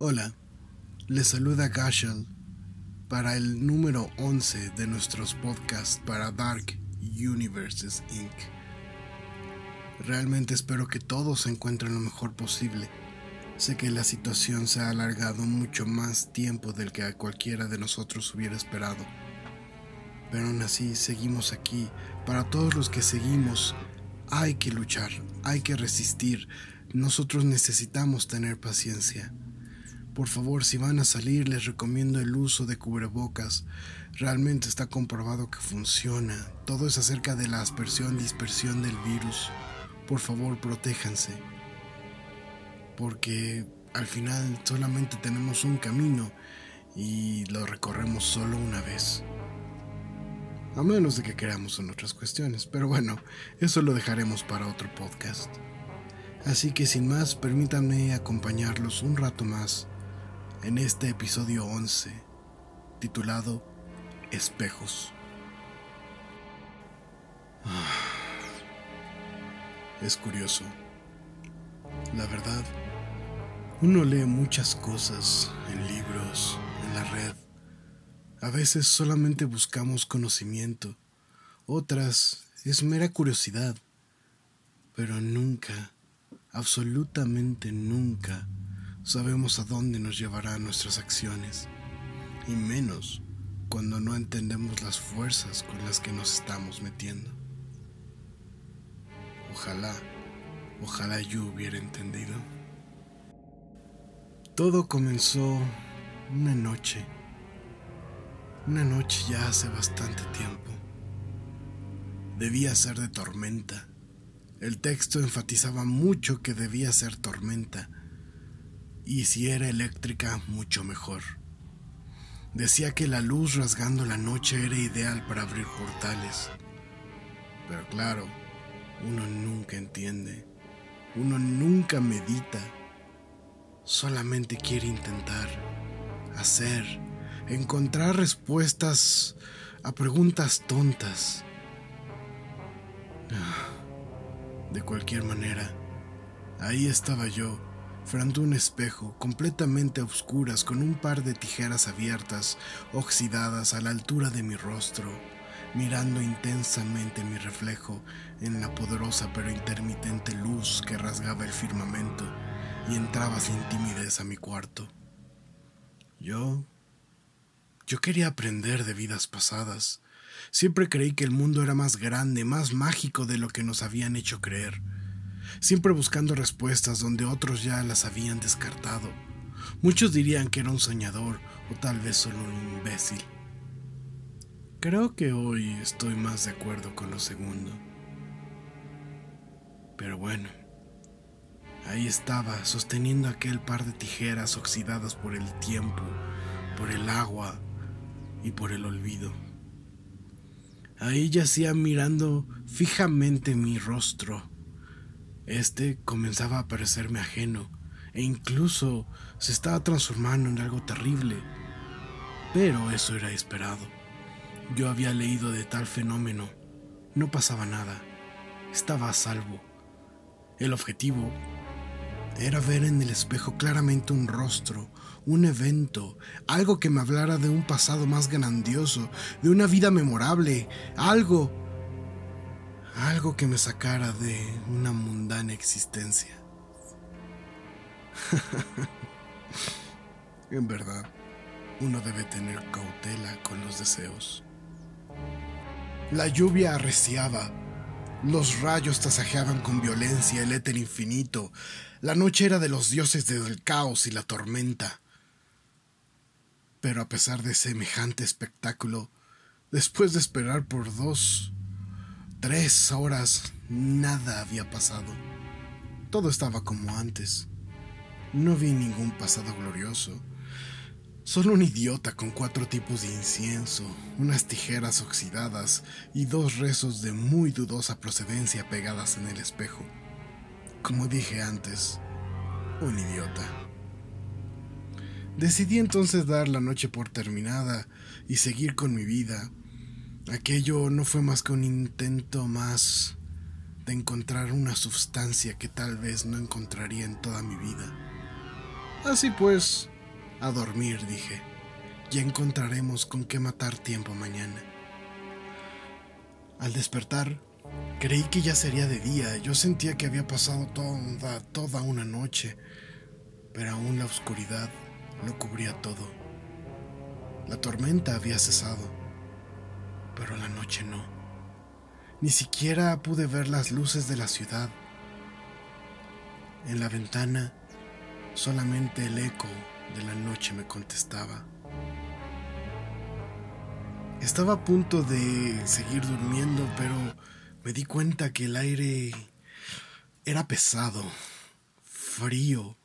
Hola, les saluda Gashel para el número 11 de nuestros podcasts para Dark Universes Inc. Realmente espero que todos se encuentren lo mejor posible. Sé que la situación se ha alargado mucho más tiempo del que a cualquiera de nosotros hubiera esperado. Pero aún así seguimos aquí. Para todos los que seguimos, hay que luchar, hay que resistir. Nosotros necesitamos tener paciencia. Por favor, si van a salir, les recomiendo el uso de cubrebocas. Realmente está comprobado que funciona. Todo es acerca de la aspersión dispersión del virus. Por favor, protéjanse. Porque al final solamente tenemos un camino y lo recorremos solo una vez. A menos de que creamos en otras cuestiones. Pero bueno, eso lo dejaremos para otro podcast. Así que sin más, permítanme acompañarlos un rato más en este episodio 11, titulado Espejos. Es curioso. La verdad, uno lee muchas cosas en libros, en la red. A veces solamente buscamos conocimiento, otras es mera curiosidad, pero nunca, absolutamente nunca, sabemos a dónde nos llevarán nuestras acciones, y menos cuando no entendemos las fuerzas con las que nos estamos metiendo. Ojalá, ojalá yo hubiera entendido. Todo comenzó una noche, una noche ya hace bastante tiempo. Debía ser de tormenta. El texto enfatizaba mucho que debía ser tormenta y si era eléctrica, mucho mejor. Decía que la luz rasgando la noche era ideal para abrir portales. Pero claro, uno nunca entiende, uno nunca medita, solamente quiere intentar, hacer, encontrar respuestas a preguntas tontas. Ah, de cualquier manera, ahí estaba yo frente a un espejo completamente a oscuras con un par de tijeras abiertas, oxidadas a la altura de mi rostro, mirando intensamente mi reflejo en la poderosa pero intermitente luz que rasgaba el firmamento y entraba sin timidez a mi cuarto. Yo... Yo quería aprender de vidas pasadas. Siempre creí que el mundo era más grande, más mágico de lo que nos habían hecho creer siempre buscando respuestas donde otros ya las habían descartado. Muchos dirían que era un soñador o tal vez solo un imbécil. Creo que hoy estoy más de acuerdo con lo segundo. Pero bueno, ahí estaba, sosteniendo aquel par de tijeras oxidadas por el tiempo, por el agua y por el olvido. Ahí yacía mirando fijamente mi rostro, este comenzaba a parecerme ajeno e incluso se estaba transformando en algo terrible. Pero eso era esperado. Yo había leído de tal fenómeno. No pasaba nada. Estaba a salvo. El objetivo era ver en el espejo claramente un rostro, un evento, algo que me hablara de un pasado más grandioso, de una vida memorable, algo algo que me sacara de una mundana existencia. en verdad, uno debe tener cautela con los deseos. La lluvia arreciaba, los rayos tasajeaban con violencia el éter infinito, la noche era de los dioses del caos y la tormenta. Pero a pesar de semejante espectáculo, después de esperar por dos Tres horas nada había pasado. Todo estaba como antes. No vi ningún pasado glorioso. Solo un idiota con cuatro tipos de incienso, unas tijeras oxidadas y dos rezos de muy dudosa procedencia pegadas en el espejo. Como dije antes, un idiota. Decidí entonces dar la noche por terminada y seguir con mi vida, Aquello no fue más que un intento más de encontrar una sustancia que tal vez no encontraría en toda mi vida. Así pues, a dormir, dije. Ya encontraremos con qué matar tiempo mañana. Al despertar, creí que ya sería de día. Yo sentía que había pasado toda, toda una noche, pero aún la oscuridad lo cubría todo. La tormenta había cesado, pero la noche no. Ni siquiera pude ver las luces de la ciudad. En la ventana, solamente el eco de la noche me contestaba. Estaba a punto de seguir durmiendo, pero me di cuenta que el aire era pesado, frío,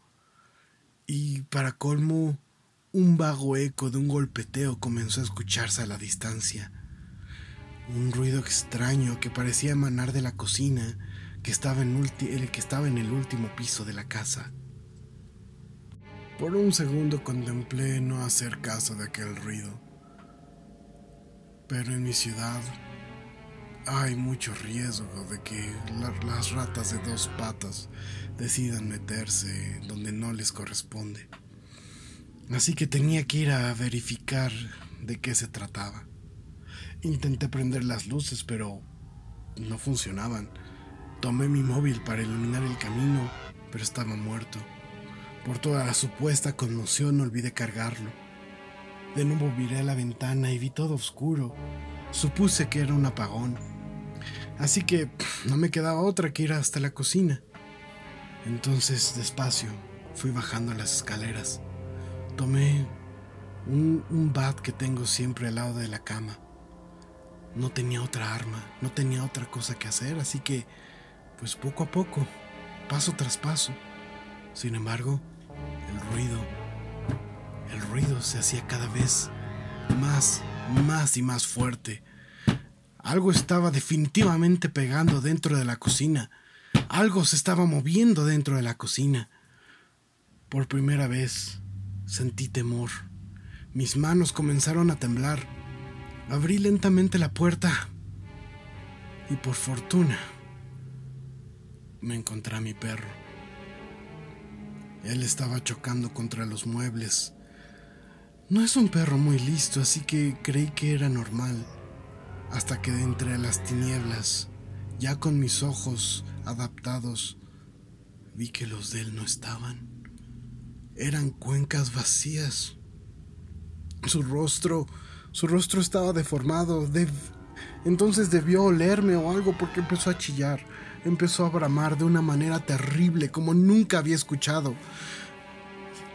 y para colmo, un vago eco de un golpeteo comenzó a escucharse a la distancia. Un ruido extraño que parecía emanar de la cocina que estaba en, que estaba en el último piso de la casa. Por un segundo contemplé no hacer caso de aquel ruido. Pero en mi ciudad hay mucho riesgo de que las ratas de dos patas decidan meterse donde no les corresponde. Así que tenía que ir a verificar de qué se trataba. Intenté prender las luces, pero no funcionaban. Tomé mi móvil para iluminar el camino, pero estaba muerto. Por toda la supuesta conmoción olvidé cargarlo. De nuevo viré a la ventana y vi todo oscuro. Supuse que era un apagón. Así que no me quedaba otra que ir hasta la cocina. Entonces, despacio, fui bajando las escaleras. Tomé un, un bat que tengo siempre al lado de la cama. No tenía otra arma, no tenía otra cosa que hacer, así que, pues poco a poco, paso tras paso. Sin embargo, el ruido, el ruido se hacía cada vez más, más y más fuerte. Algo estaba definitivamente pegando dentro de la cocina. Algo se estaba moviendo dentro de la cocina. Por primera vez sentí temor. Mis manos comenzaron a temblar. Abrí lentamente la puerta y por fortuna me encontré a mi perro. Él estaba chocando contra los muebles. No es un perro muy listo, así que creí que era normal hasta que de entre las tinieblas, ya con mis ojos adaptados, vi que los de él no estaban. Eran cuencas vacías. Su rostro, su rostro estaba deformado. Entonces debió olerme o algo porque empezó a chillar. Empezó a bramar de una manera terrible como nunca había escuchado.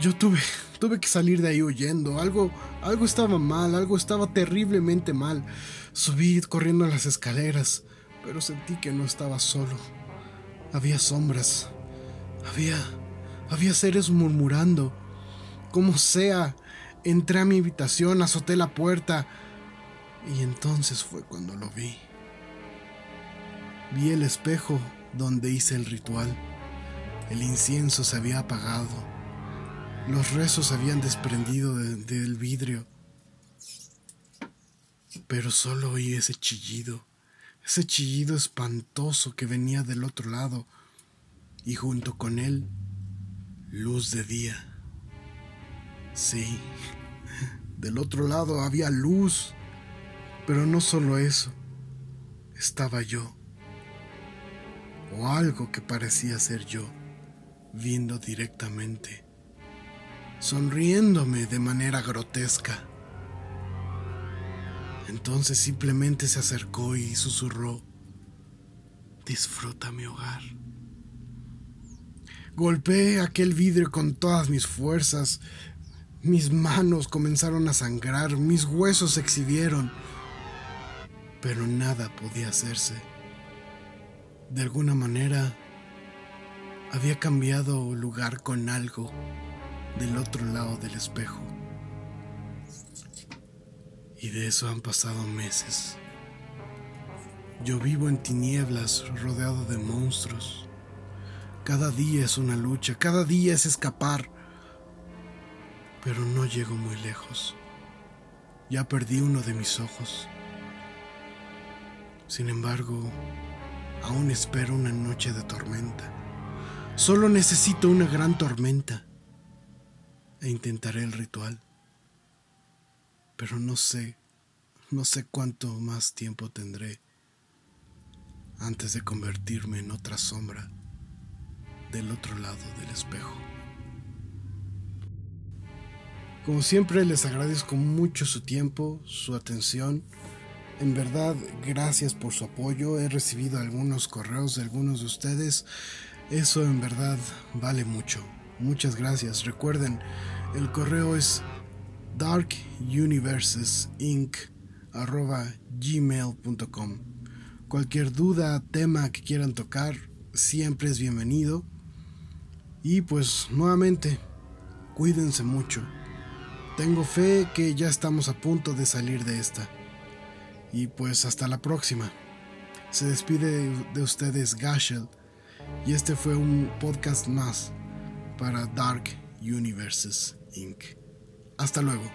Yo tuve, tuve que salir de ahí huyendo. Algo, algo estaba mal, algo estaba terriblemente mal. Subí corriendo las escaleras, pero sentí que no estaba solo. Había sombras. Había, había seres murmurando. Como sea, entré a mi habitación, azoté la puerta y entonces fue cuando lo vi. Vi el espejo donde hice el ritual. El incienso se había apagado. Los rezos habían desprendido del vidrio. Pero solo oí ese chillido, ese chillido espantoso que venía del otro lado, y junto con él, luz de día. Sí, del otro lado había luz, pero no solo eso, estaba yo, o algo que parecía ser yo, viendo directamente, sonriéndome de manera grotesca. Entonces simplemente se acercó y susurró, disfruta mi hogar. Golpeé aquel vidrio con todas mis fuerzas, mis manos comenzaron a sangrar, mis huesos se exhibieron, pero nada podía hacerse. De alguna manera, había cambiado lugar con algo del otro lado del espejo. Y de eso han pasado meses. Yo vivo en tinieblas rodeado de monstruos. Cada día es una lucha, cada día es escapar. Pero no llego muy lejos. Ya perdí uno de mis ojos. Sin embargo, aún espero una noche de tormenta. Solo necesito una gran tormenta e intentaré el ritual. Pero no sé, no sé cuánto más tiempo tendré antes de convertirme en otra sombra del otro lado del espejo. Como siempre les agradezco mucho su tiempo, su atención. En verdad, gracias por su apoyo. He recibido algunos correos de algunos de ustedes. Eso en verdad vale mucho. Muchas gracias. Recuerden, el correo es darkuniversesinc.gmail.com Cualquier duda, tema que quieran tocar, siempre es bienvenido. Y pues nuevamente, cuídense mucho. Tengo fe que ya estamos a punto de salir de esta. Y pues hasta la próxima. Se despide de ustedes Gashel y este fue un podcast más para Dark Universes Inc. Hasta luego.